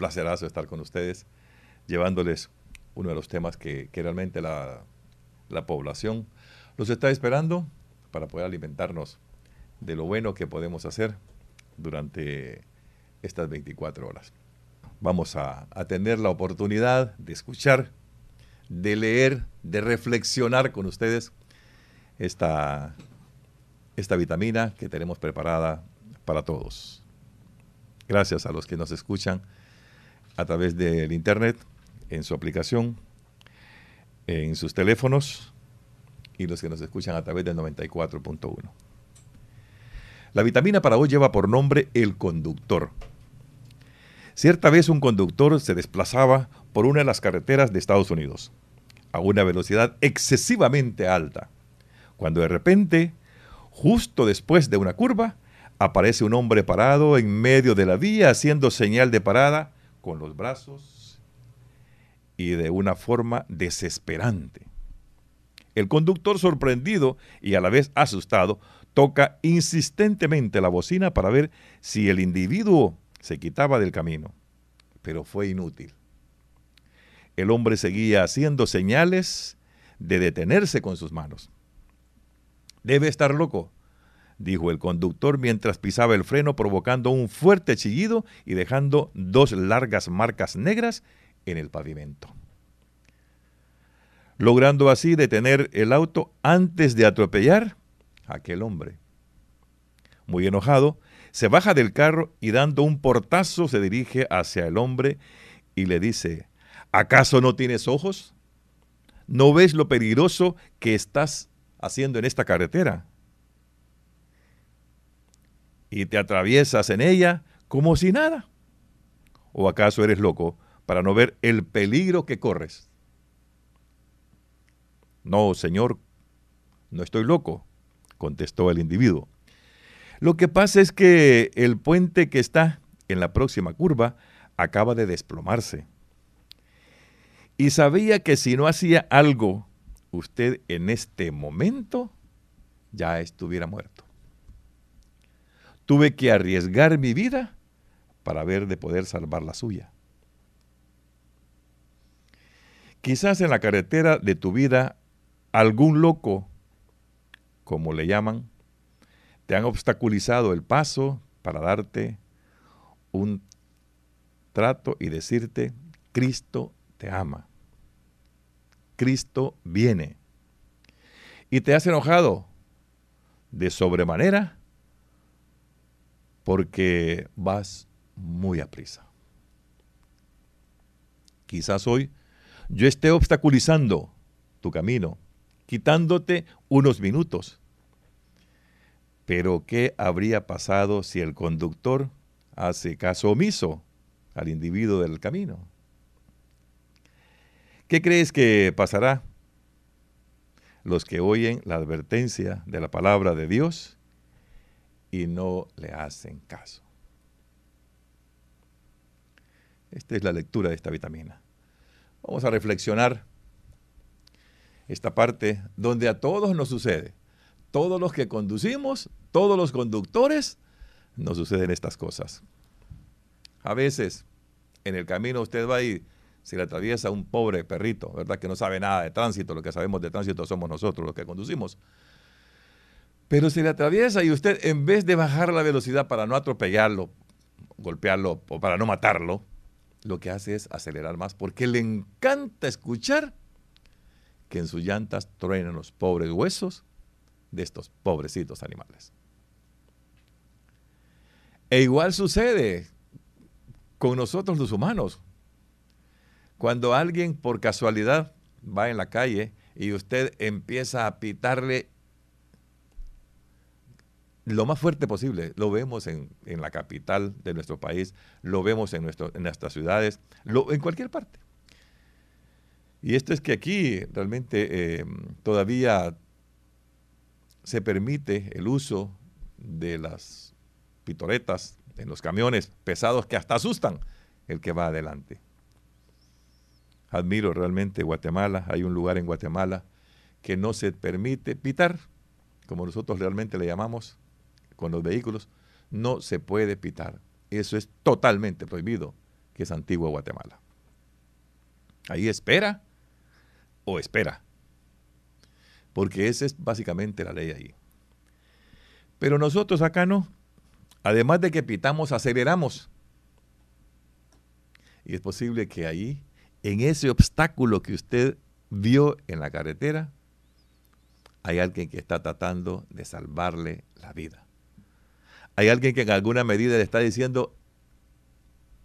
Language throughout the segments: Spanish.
placerazo estar con ustedes, llevándoles uno de los temas que, realmente la, la población los está esperando para poder alimentarnos de lo bueno que podemos hacer durante estas 24 horas. Vamos a, tener la oportunidad de escuchar, de leer, de reflexionar con ustedes esta, esta vitamina que tenemos preparada para todos. Gracias a los que nos escuchan a través del Internet, en su aplicación, en sus teléfonos y los que nos escuchan a través del 94.1. La vitamina para hoy lleva por nombre el conductor. Cierta vez un conductor se desplazaba por una de las carreteras de Estados Unidos a una velocidad excesivamente alta, cuando de repente, justo después de una curva, aparece un hombre parado en medio de la vía haciendo señal de parada con los brazos y de una forma desesperante. El conductor sorprendido y a la vez asustado toca insistentemente la bocina para ver si el individuo se quitaba del camino, pero fue inútil. El hombre seguía haciendo señales de detenerse con sus manos. Debe estar loco, dijo el conductor mientras pisaba el freno provocando un fuerte chillido y dejando dos largas marcas negras en el pavimento. Logrando así detener el auto antes de atropellar a aquel hombre. Muy enojado, se baja del carro y dando un portazo se dirige hacia el hombre y le dice, ¿acaso no tienes ojos? ¿No ves lo peligroso que estás haciendo en esta carretera? Y te atraviesas en ella como si nada. ¿O acaso eres loco para no ver el peligro que corres? No, señor, no estoy loco, contestó el individuo. Lo que pasa es que el puente que está en la próxima curva acaba de desplomarse. Y sabía que si no hacía algo, usted en este momento ya estuviera muerto. Tuve que arriesgar mi vida para ver de poder salvar la suya. Quizás en la carretera de tu vida algún loco, como le llaman, te han obstaculizado el paso para darte un trato y decirte, Cristo te ama. Cristo viene. Y te has enojado de sobremanera porque vas muy a prisa. Quizás hoy yo esté obstaculizando tu camino, quitándote unos minutos pero ¿qué habría pasado si el conductor hace caso omiso al individuo del camino? ¿Qué crees que pasará? Los que oyen la advertencia de la palabra de Dios y no le hacen caso. Esta es la lectura de esta vitamina. Vamos a reflexionar esta parte donde a todos nos sucede. Todos los que conducimos todos los conductores, nos suceden estas cosas. A veces, en el camino usted va y se le atraviesa un pobre perrito, ¿verdad? Que no sabe nada de tránsito, lo que sabemos de tránsito somos nosotros los que conducimos. Pero se le atraviesa y usted, en vez de bajar la velocidad para no atropellarlo, golpearlo o para no matarlo, lo que hace es acelerar más porque le encanta escuchar que en sus llantas truenan los pobres huesos de estos pobrecitos animales. E igual sucede con nosotros los humanos. Cuando alguien por casualidad va en la calle y usted empieza a pitarle lo más fuerte posible, lo vemos en, la capital de nuestro país, lo vemos en, nuestro, en nuestras ciudades, lo, en cualquier parte. Y esto es que aquí realmente eh, todavía se permite el uso de las pitoretas, en los camiones pesados que hasta asustan el que va adelante. Admiro realmente Guatemala, hay un lugar en Guatemala que no se permite pitar, como nosotros realmente le llamamos con los vehículos, no se puede pitar. Eso es totalmente prohibido que es Antigua Guatemala. Ahí espera o espera. Porque esa es básicamente la ley ahí. Pero nosotros acá no. Además de que pitamos, aceleramos. Y es posible que ahí, en ese obstáculo que usted vio en la carretera, hay alguien que está tratando de salvarle la vida. Hay alguien que en alguna medida le está diciendo,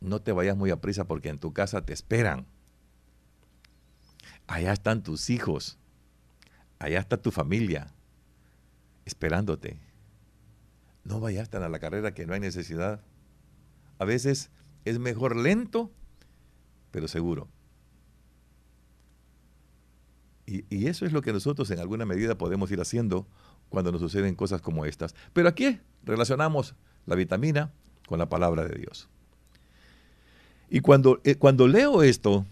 no te vayas muy a prisa porque en tu casa te esperan. Allá están tus hijos. Allá está tu familia esperándote. No vayas tan a la carrera que no hay necesidad. A veces es mejor lento, pero seguro. Y, y, eso es lo que nosotros en alguna medida podemos ir haciendo cuando nos suceden cosas como estas. Pero aquí relacionamos la vitamina con la palabra de Dios. Y cuando, eh, cuando leo esto,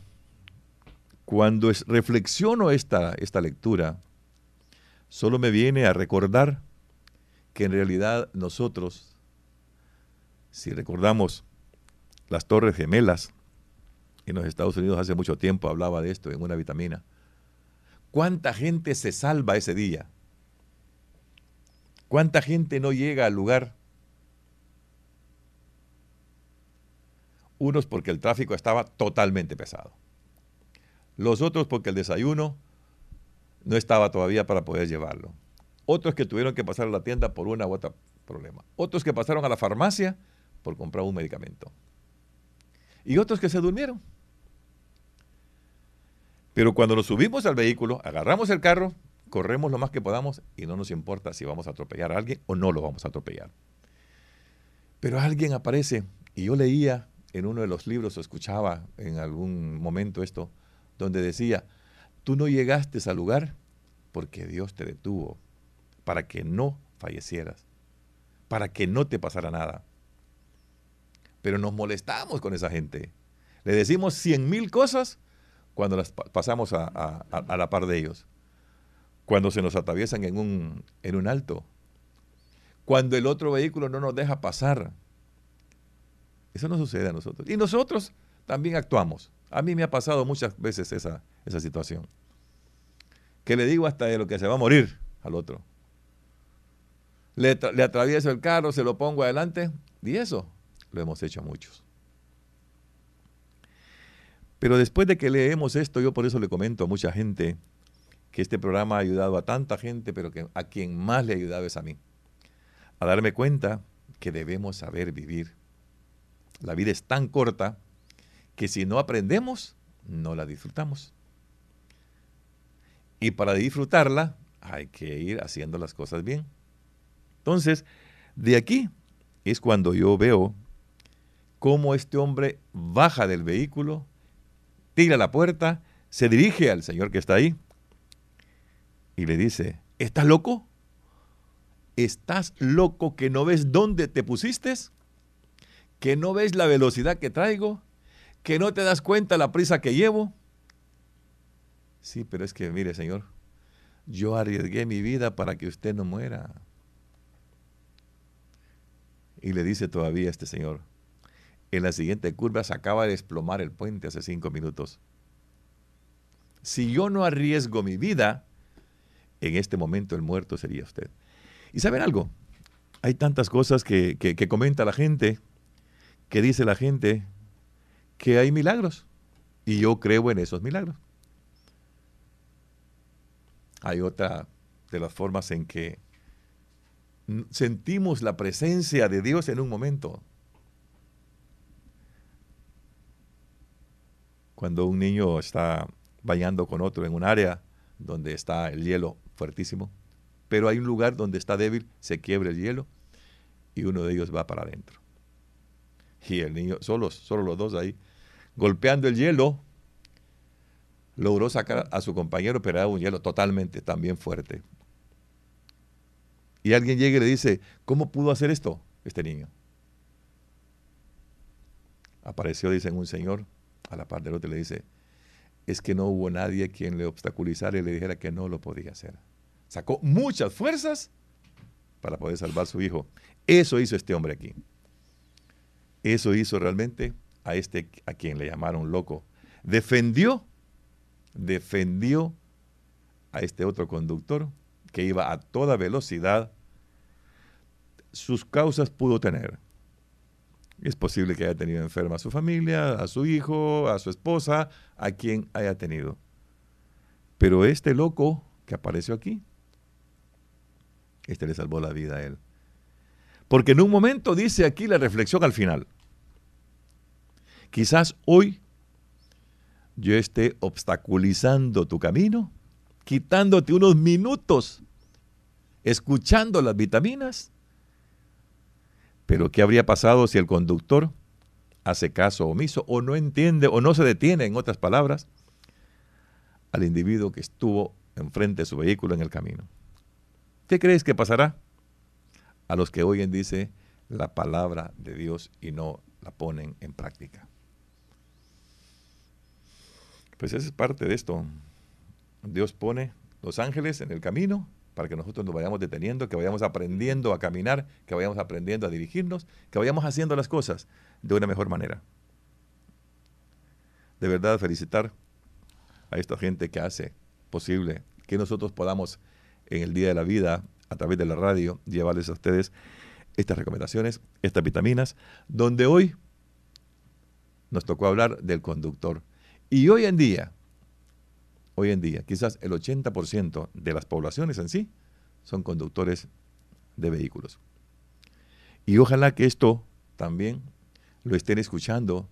cuando es, reflexiono esta, esta lectura, solo me viene a recordar que en realidad nosotros, si recordamos las Torres Gemelas, en los Estados Unidos hace mucho tiempo hablaba de esto en una vitamina, ¿cuánta gente se salva ese día? ¿Cuánta gente no llega al lugar Unos porque el tráfico estaba totalmente pesado. Los otros porque el desayuno no estaba todavía para poder llevarlo. Otros que tuvieron que pasar a la tienda por una u otra problema. Otros que pasaron a la farmacia por comprar un medicamento. Y otros que se durmieron. Pero cuando nos subimos al vehículo, agarramos el carro, corremos lo más que podamos y no nos importa si vamos a atropellar a alguien o no lo vamos a atropellar. Pero alguien aparece y yo leía en uno de los libros, o escuchaba en algún momento esto, donde decía, tú no llegaste al lugar porque Dios te detuvo, para que no fallecieras, para que no te pasara nada. Pero nos molestamos con esa gente. Le decimos cien mil cosas cuando las pasamos a, a, la par de ellos. Cuando se nos atraviesan en un, en un alto. Cuando el otro vehículo no nos deja pasar eso no sucede a nosotros. Y nosotros también actuamos. A mí me ha pasado muchas veces esa, esa situación. Que le digo hasta de lo que se va a morir al otro. Le, le atravieso el carro, se lo pongo adelante. Y eso lo hemos hecho muchos. Pero después de que leemos esto, yo por eso le comento a mucha gente que este programa ha ayudado a tanta gente, pero que a quien más le ha ayudado es a mí. A darme cuenta que debemos saber vivir la vida es tan corta que si no aprendemos, no la disfrutamos. Y para disfrutarla hay que ir haciendo las cosas bien. Entonces, de aquí es cuando yo veo cómo este hombre baja del vehículo, tira la puerta, se dirige al señor que está ahí y le dice, ¿estás loco? ¿Estás loco que no ves dónde te pusiste? que no ves la velocidad que traigo, que no te das cuenta la prisa que llevo. Sí, pero es que, mire, Señor, yo arriesgué mi vida para que usted no muera. Y le dice todavía este señor, en la siguiente curva se acaba de desplomar el puente hace cinco minutos. Si yo no arriesgo mi vida, en este momento el muerto sería usted. ¿Y saben algo? Hay tantas cosas que, que comenta la gente que dice la gente que hay milagros. Y yo creo en esos milagros. Hay otra de las formas en que sentimos la presencia de Dios en un momento. Cuando un niño está bañando con otro en un área donde está el hielo fuertísimo, pero hay un lugar donde está débil, se quiebra el hielo y uno de ellos va para adentro y el niño, solos, solo los dos ahí, golpeando el hielo, logró sacar a su compañero, pero era un hielo totalmente también fuerte. Y alguien llega y le dice, ¿cómo pudo hacer esto este niño? Apareció, dicen, un señor a la par del otro y le dice, es que no hubo nadie quien le obstaculizara y le dijera que no lo podía hacer. Sacó muchas fuerzas para poder salvar a su hijo. Eso hizo este hombre aquí. Eso hizo realmente a este a quien le llamaron loco. Defendió, defendió a este otro conductor que iba a toda velocidad. Sus causas pudo tener. Es posible que haya tenido enferma a su familia, a su hijo, a su esposa, a quien haya tenido. Pero este loco que apareció aquí, este le salvó la vida a él. Porque en un momento dice aquí la reflexión al final. Quizás hoy yo esté obstaculizando tu camino, quitándote unos minutos, escuchando las vitaminas. Pero ¿qué habría pasado si el conductor hace caso omiso o no entiende o no se detiene, en otras palabras, al individuo que estuvo enfrente de su vehículo en el camino? ¿Qué crees que pasará? A los que oyen dice la palabra de Dios y no la ponen en práctica. Pues esa es parte de esto. Dios pone los ángeles en el camino para que nosotros nos vayamos deteniendo, que vayamos aprendiendo a caminar, que vayamos aprendiendo a dirigirnos, que vayamos haciendo las cosas de una mejor manera. De verdad, felicitar a esta gente que hace posible que nosotros podamos en el día de la vida, a través de la radio, llevarles a ustedes estas recomendaciones, estas vitaminas, donde hoy nos tocó hablar del conductor. Y hoy en día, hoy en día, quizás el 80% de las poblaciones en sí son conductores de vehículos. Y ojalá que esto también lo estén escuchando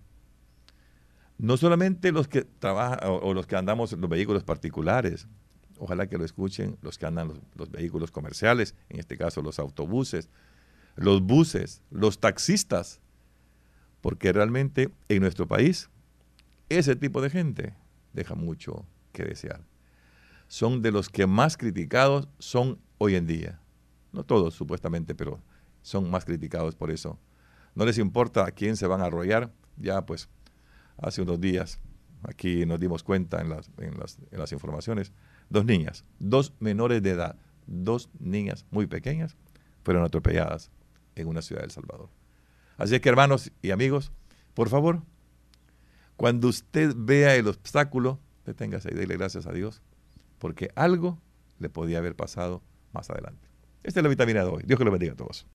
no solamente los que trabajan o, los que andamos los vehículos particulares, ojalá que lo escuchen los que andan los vehículos comerciales, en este caso los autobuses, los buses, los taxistas, porque realmente en nuestro país ese tipo de gente deja mucho que desear. Son de los que más criticados son hoy en día. No todos, supuestamente, pero son más criticados por eso. No les importa a quién se van a arrollar. Ya, pues, hace unos días, aquí nos dimos cuenta en las, en las, en las informaciones, dos niñas, dos menores de edad, dos niñas muy pequeñas, fueron atropelladas en una ciudad de El Salvador. Así que, hermanos y amigos, por favor, cuando usted vea el obstáculo, deténgase y dele gracias a Dios, porque algo le podía haber pasado más adelante. Esta es la vitamina de hoy. Dios que lo bendiga a todos.